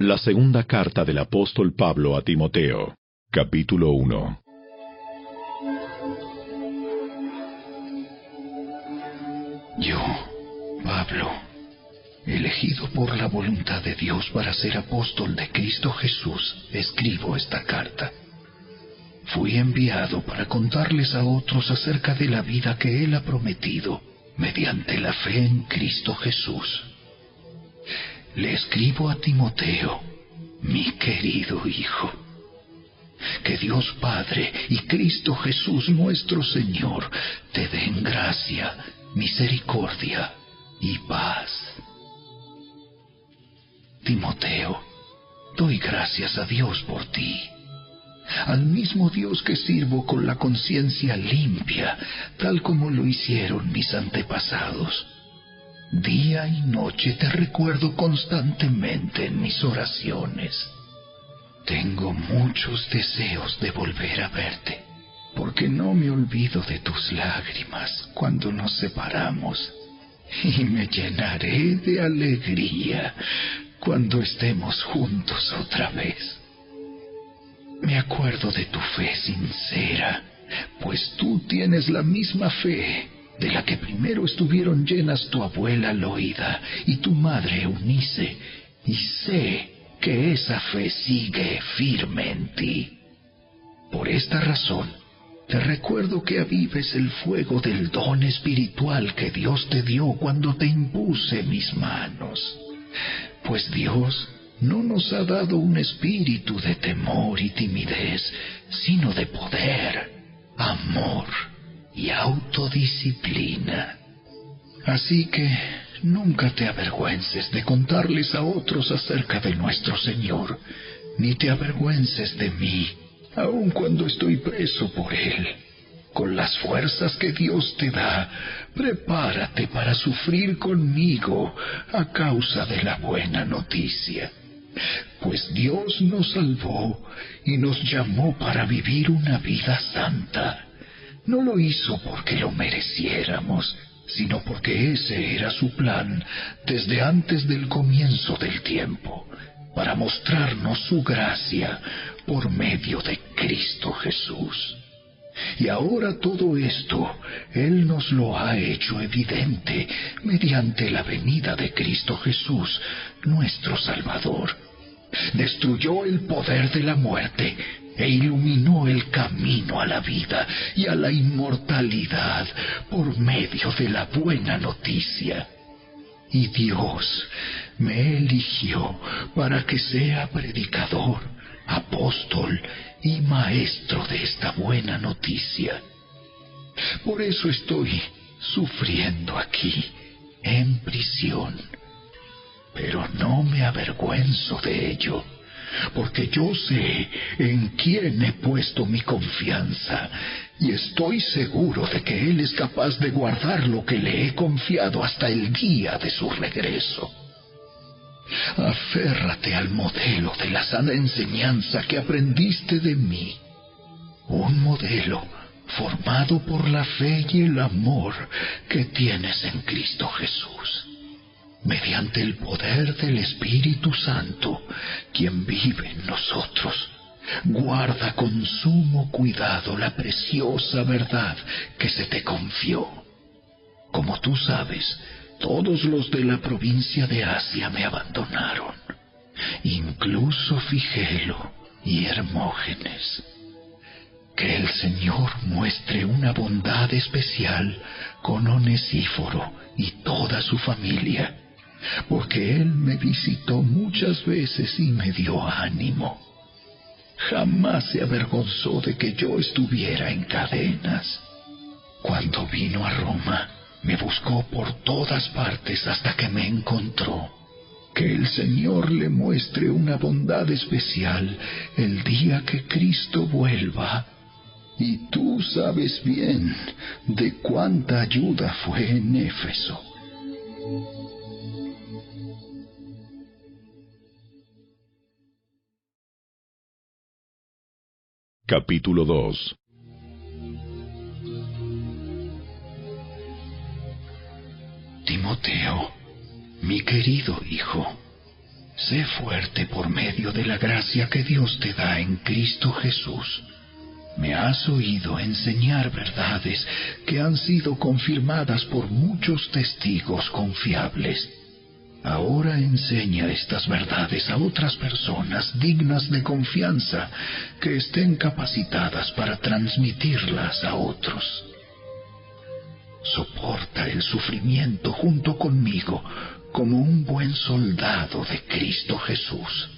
La segunda carta del apóstol Pablo a Timoteo, capítulo 1. Yo, Pablo, elegido por la voluntad de Dios para ser apóstol de Cristo Jesús, escribo esta carta. Fui enviado para contarles a otros acerca de la vida que Él ha prometido mediante la fe en Cristo Jesús. Le escribo a Timoteo, mi querido Hijo. Que Dios Padre y Cristo Jesús nuestro Señor te den gracia, misericordia y paz. Timoteo, doy gracias a Dios por ti al mismo Dios que sirvo con la conciencia limpia, tal como lo hicieron mis antepasados. Día y noche te recuerdo constantemente en mis oraciones. Tengo muchos deseos de volver a verte, porque no me olvido de tus lágrimas cuando nos separamos, y me llenaré de alegría cuando estemos juntos otra vez. Me acuerdo de tu fe sincera, pues tú tienes la misma fe de la que primero estuvieron llenas tu abuela Loida y tu madre Eunice, y sé que esa fe sigue firme en ti. Por esta razón, te recuerdo que avives el fuego del don espiritual que Dios te dio cuando te impuse mis manos, pues Dios no nos ha dado un espíritu de temor y timidez, sino de poder, amor y autodisciplina. Así que nunca te avergüences de contarles a otros acerca de nuestro Señor, ni te avergüences de mí, aun cuando estoy preso por Él. Con las fuerzas que Dios te da, prepárate para sufrir conmigo a causa de la buena noticia pues Dios nos salvó y nos llamó para vivir una vida santa. No lo hizo porque lo mereciéramos, sino porque ese era su plan desde antes del comienzo del tiempo, para mostrarnos su gracia por medio de Cristo Jesús. Y ahora todo esto Él nos lo ha hecho evidente mediante la venida de Cristo Jesús, nuestro Salvador. Destruyó el poder de la muerte e iluminó el camino a la vida y a la inmortalidad por medio de la buena noticia. Y Dios me eligió para que sea predicador, apóstol y maestro de esta buena noticia. Por eso estoy sufriendo aquí, en prisión. Pero no me avergüenzo de ello, porque yo sé en quién he puesto mi confianza y estoy seguro de que Él es capaz de guardar lo que le he confiado hasta el día de su regreso. Aférrate al modelo de la sana enseñanza que aprendiste de mí. Un modelo formado por la fe y el amor que tienes en Cristo Jesús. Mediante el poder del Espíritu Santo, quien vive en nosotros, guarda con sumo cuidado la preciosa verdad que se te confió. Como tú sabes, todos los de la provincia de Asia me abandonaron, incluso Figelo y Hermógenes. Que el Señor muestre una bondad especial con Onesíforo y toda su familia, porque Él me visitó muchas veces y me dio ánimo. Jamás se avergonzó de que yo estuviera en cadenas. Cuando vino a Roma, me buscó por todas partes hasta que me encontró. Que el Señor le muestre una bondad especial el día que Cristo vuelva. Y tú sabes bien de cuánta ayuda fue en Éfeso. Capítulo 2 Timoteo, mi querido hijo, Sé fuerte por medio de la gracia que Dios te da en Cristo Jesús. Me has oído enseñar verdades que han sido confirmadas por muchos testigos confiables. Ahora enseña estas verdades a otras personas dignas de confianza que estén capacitadas para transmitirlas a otros. Soporta el sufrimiento junto conmigo como un buen soldado de Cristo Jesús.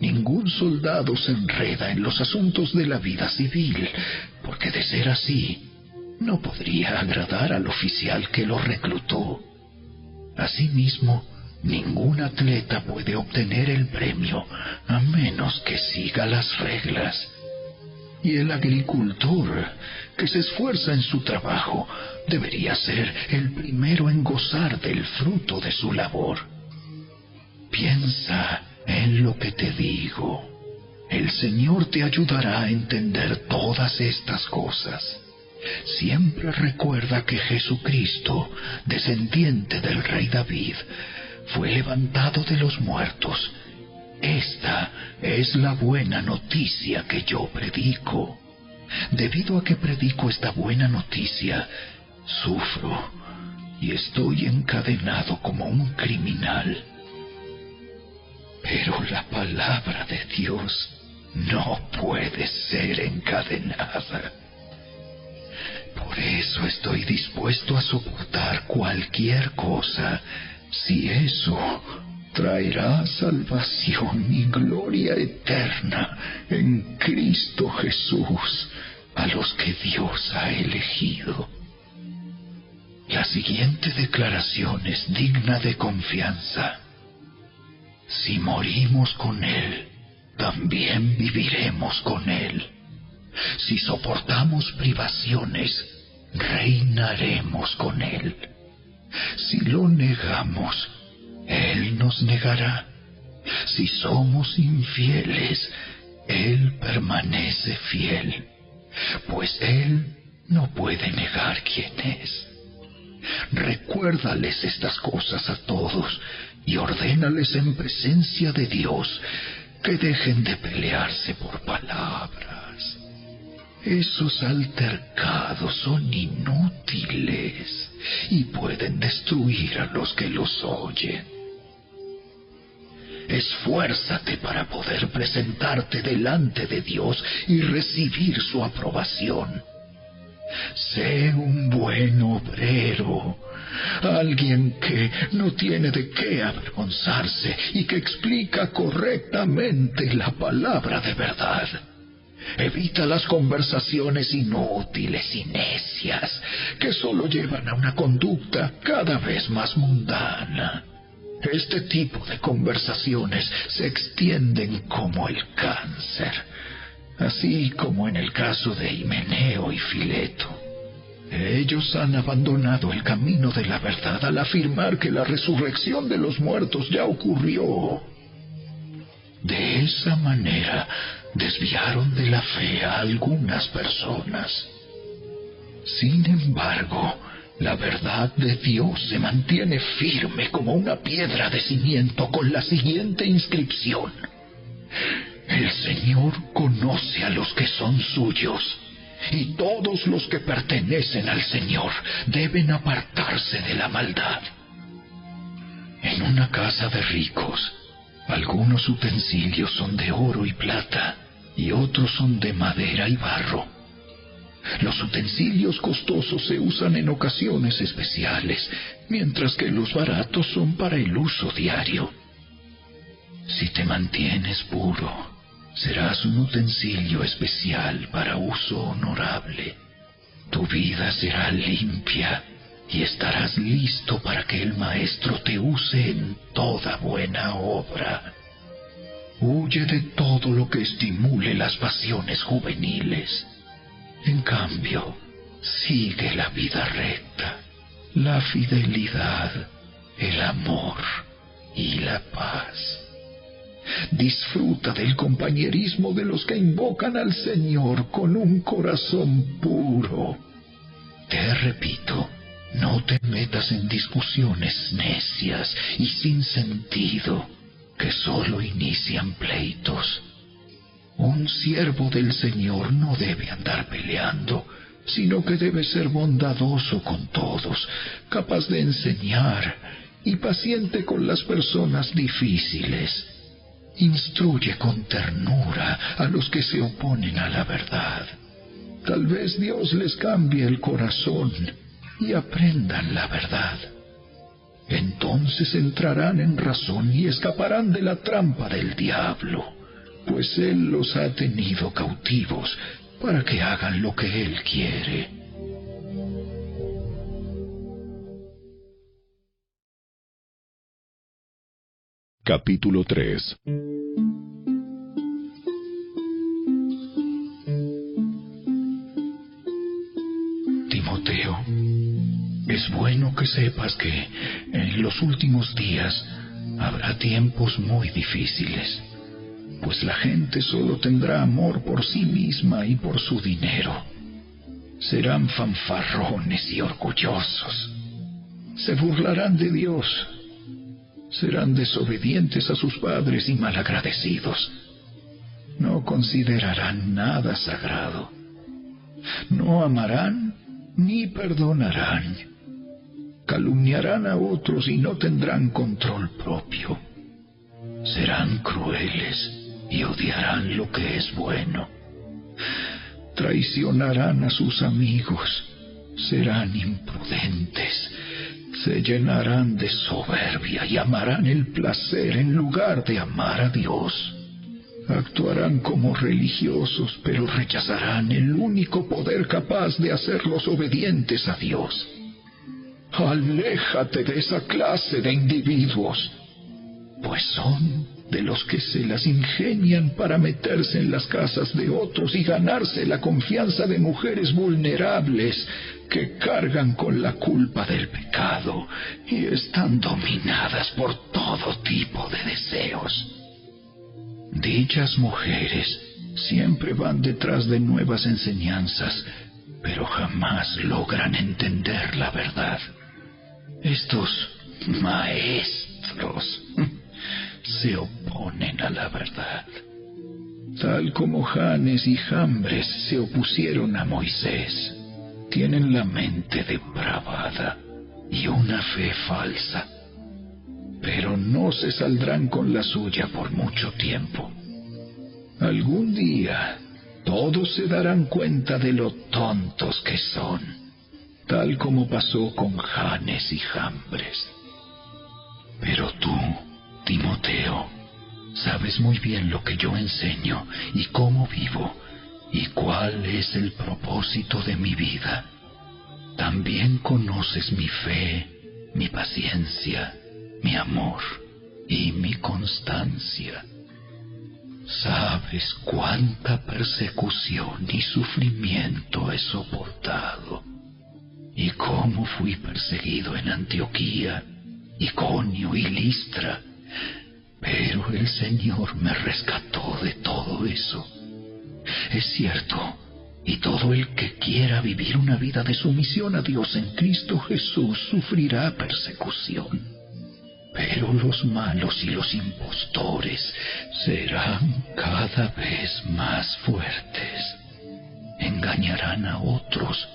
Ningún soldado se enreda en los asuntos de la vida civil, porque de ser así, no podría agradar al oficial que lo reclutó. Asimismo, ningún atleta puede obtener el premio a menos que siga las reglas. Y el agricultor que se esfuerza en su trabajo debería ser el primero en gozar del fruto de su labor. Piensa en lo que te digo. El Señor te ayudará a entender todas estas cosas. Siempre recuerda que Jesucristo, descendiente del rey David, fue levantado de los muertos. Esta es la buena noticia que yo predico. Debido a que predico esta buena noticia, sufro y estoy encadenado como un criminal. Pero la palabra de Dios no puede ser encadenada. Por eso estoy dispuesto a soportar cualquier cosa si eso traerá salvación y gloria eterna en Cristo Jesús a los que Dios ha elegido. La siguiente declaración es digna de confianza. Si morimos con Él, también viviremos con Él. Si soportamos privaciones, reinaremos con Él. Si lo negamos, Él nos negará. Si somos infieles, Él permanece fiel, pues Él no puede negar quién es. Recuérdales estas cosas a todos y ordénales en presencia de Dios que dejen de pelearse por palabras. Esos altercados son inútiles y pueden destruir a los que los oyen. Esfuérzate para poder presentarte delante de Dios y recibir su aprobación. Sé un buen obrero, alguien que no tiene de qué avergonzarse y que explica correctamente la palabra de verdad. Evita las conversaciones inútiles y necias que solo llevan a una conducta cada vez más mundana. Este tipo de conversaciones se extienden como el cáncer así como en el caso de Himeneo y Fileto. Ellos han abandonado el camino de la verdad al afirmar que la resurrección de los muertos ya ocurrió. De esa manera desviaron de la fe a algunas personas. Sin embargo, la verdad de Dios se mantiene firme como una piedra de cimiento con la siguiente inscripción. El Señor conoce a los que son suyos, y todos los que pertenecen al Señor deben apartarse de la maldad. En una casa de ricos, algunos utensilios son de oro y plata, y otros son de madera y barro. Los utensilios costosos se usan en ocasiones especiales, mientras que los baratos son para el uso diario. Si te mantienes puro, serás un utensilio especial para uso honorable. Tu vida será limpia y estarás listo para que el Maestro te use en toda buena obra. Huye de todo lo que estimule las pasiones juveniles. En cambio, sigue la vida recta, la fidelidad, el amor y la paz. Disfruta del compañerismo de los que invocan al Señor con un corazón puro. Te repito, no te metas en discusiones necias y sin sentido, que solo inician pleitos. Un siervo del Señor no debe andar peleando, sino que debe ser bondadoso con todos, capaz de enseñar y paciente con las personas difíciles. Instruye con ternura a los que se oponen a la verdad. Tal vez Dios les cambie el corazón y aprendan la verdad. Entonces entrarán en razón y escaparán de la trampa del diablo, pues Él los ha tenido cautivos para que hagan lo que Él quiere. Capítulo 3 es bueno que sepas que en los últimos días habrá tiempos muy difíciles, pues la gente solo tendrá amor por sí misma y por su dinero. Serán fanfarrones y orgullosos. Se burlarán de Dios. Serán desobedientes a sus padres y malagradecidos. No considerarán nada sagrado. No amarán ni perdonarán. Calumniarán a otros y no tendrán control propio. Serán crueles y odiarán lo que es bueno. Traicionarán a sus amigos, serán imprudentes, se llenarán de soberbia y amarán el placer en lugar de amar a Dios. Actuarán como religiosos, pero rechazarán el único poder capaz de hacerlos obedientes a Dios. Aléjate de esa clase de individuos, pues son de los que se las ingenian para meterse en las casas de otros y ganarse la confianza de mujeres vulnerables que cargan con la culpa del pecado y están dominadas por todo tipo de deseos. Dichas mujeres siempre van detrás de nuevas enseñanzas, pero jamás logran entender la verdad. Estos maestros se oponen a la verdad, tal como Janes y Jambres se opusieron a Moisés. Tienen la mente depravada y una fe falsa, pero no se saldrán con la suya por mucho tiempo. Algún día todos se darán cuenta de lo tontos que son, tal como pasó con Janes y Jambres. Pero tú, Timoteo, sabes muy bien lo que yo enseño y cómo vivo y cuál es el propósito de mi vida. También conoces mi fe, mi paciencia, mi amor y mi constancia. Sabes cuánta persecución y sufrimiento he soportado y cómo fui perseguido en Antioquía, Iconio y Listra pero el Señor me rescató de todo eso. Es cierto, y todo el que quiera vivir una vida de sumisión a Dios en Cristo Jesús sufrirá persecución. Pero los malos y los impostores serán cada vez más fuertes. Engañarán a otros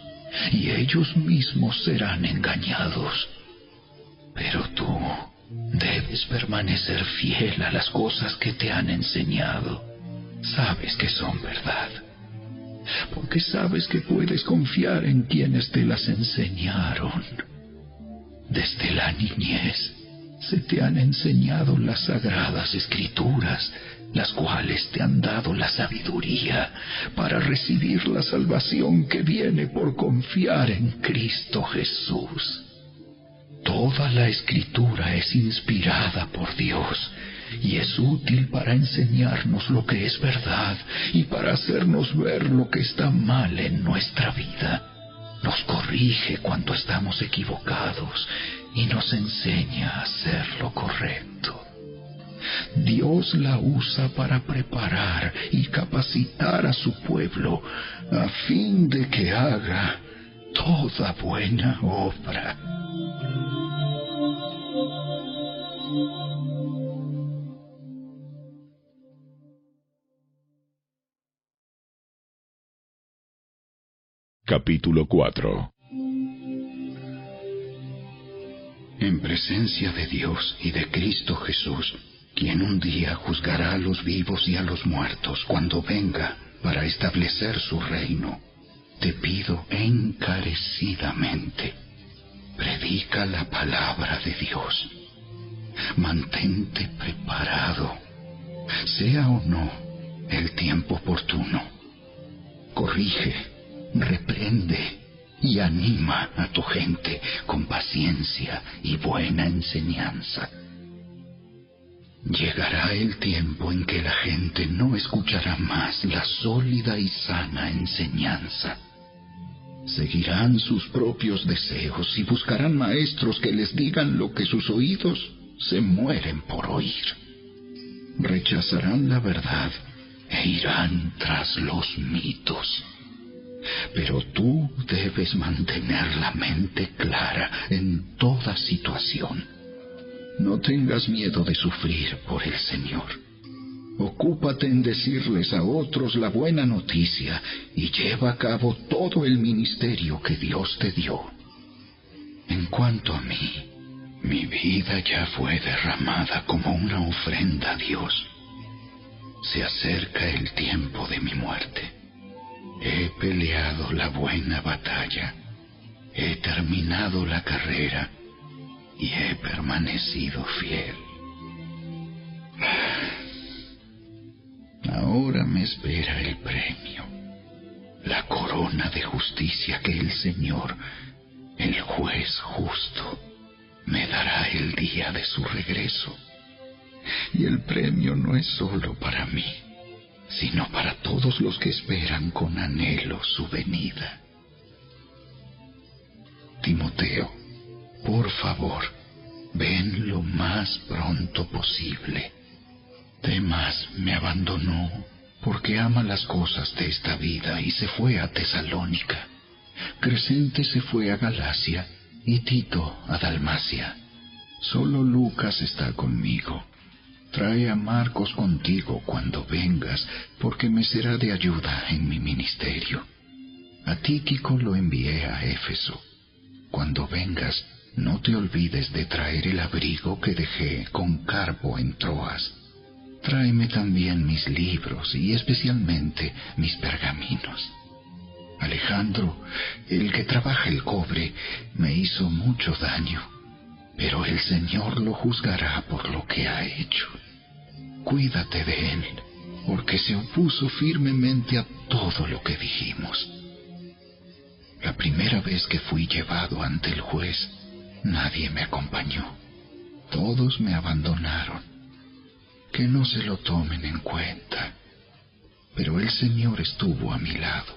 y ellos mismos serán engañados. Pero tú Debes permanecer fiel a las cosas que te han enseñado. Sabes que son verdad. Porque sabes que puedes confiar en quienes te las enseñaron. Desde la niñez se te han enseñado las sagradas escrituras, las cuales te han dado la sabiduría para recibir la salvación que viene por confiar en Cristo Jesús. Toda la escritura es inspirada por Dios y es útil para enseñarnos lo que es verdad y para hacernos ver lo que está mal en nuestra vida. Nos corrige cuando estamos equivocados y nos enseña a hacer lo correcto. Dios la usa para preparar y capacitar a su pueblo a fin de que haga toda buena obra. Capítulo En presencia de Dios y de Cristo Jesús, quien un día juzgará a los vivos y a los muertos cuando venga para establecer su reino, te pido encarecidamente, predica la palabra de Dios. Mantente preparado, sea o no el tiempo oportuno. Corrige, reprende y anima a tu gente con paciencia y buena enseñanza. Llegará el tiempo en que la gente no escuchará más la sólida y sana enseñanza. Seguirán sus propios deseos y buscarán maestros que les digan lo que sus oídos se mueren por oír. Rechazarán la verdad e irán tras los mitos. Pero tú debes mantener la mente clara en toda situación. No tengas miedo de sufrir por el Señor. Ocúpate en decirles a otros la buena noticia y lleva a cabo todo el ministerio que Dios te dio. En cuanto a mí, mi vida ya fue derramada como una ofrenda a Dios. Se acerca el tiempo de mi muerte. He peleado la buena batalla. He terminado la carrera y he permanecido fiel. Ahora me espera el premio, la corona de justicia que el Señor, el juez justo, me dará el día de su regreso. Y el premio no es solo para mí, sino para todos los que esperan con anhelo su venida. Timoteo, por favor, ven lo más pronto posible. Demas me abandonó porque ama las cosas de esta vida y se fue a Tesalónica. Crescente se fue a Galacia y Tito a Dalmacia. Solo Lucas está conmigo. Trae a Marcos contigo cuando vengas, porque me será de ayuda en mi ministerio. A Tíquico lo envié a Éfeso. Cuando vengas, no te olvides de traer el abrigo que dejé con Carpo en Troas. Tráeme también mis libros y especialmente mis pergaminos. Alejandro, el que trabaja el cobre, me hizo mucho daño, pero el Señor lo juzgará por lo que ha hecho. Cuídate de él, porque se opuso firmemente a todo lo que dijimos. La primera vez que fui llevado ante el juez, nadie me acompañó. Todos me abandonaron. Que no se lo tomen en cuenta. Pero el Señor estuvo a mi lado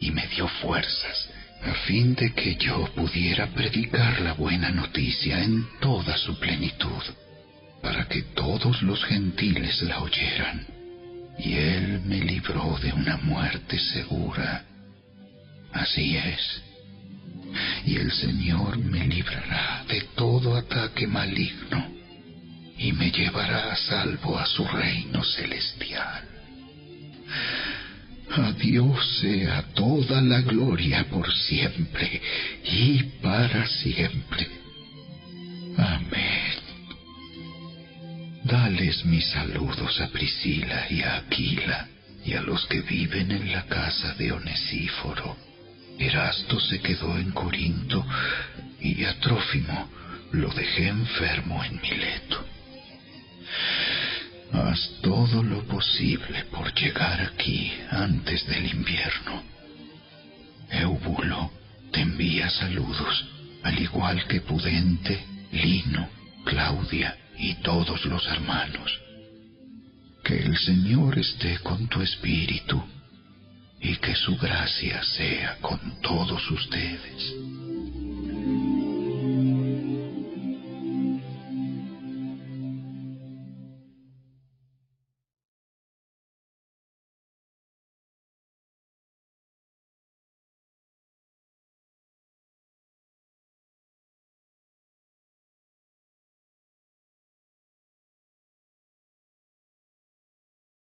y me dio fuerzas a fin de que yo pudiera predicar la buena noticia en toda su plenitud, para que todos los gentiles la oyeran. Y Él me libró de una muerte segura. Así es. Y el Señor me librará de todo ataque maligno y me llevará a salvo a su reino celestial. A sea toda la gloria por siempre y para siempre. Amén. Dales mis saludos a Priscila y a Aquila y a los que viven en la casa de Onesíforo. Erasto se quedó en Corinto y a Trófimo lo dejé enfermo en Mileto. Haz todo lo posible por llegar aquí antes del invierno. Eubulo te envía saludos, al igual que Pudente, Lino, Claudia y todos los hermanos. Que el Señor esté con tu espíritu y que su gracia sea con todos ustedes.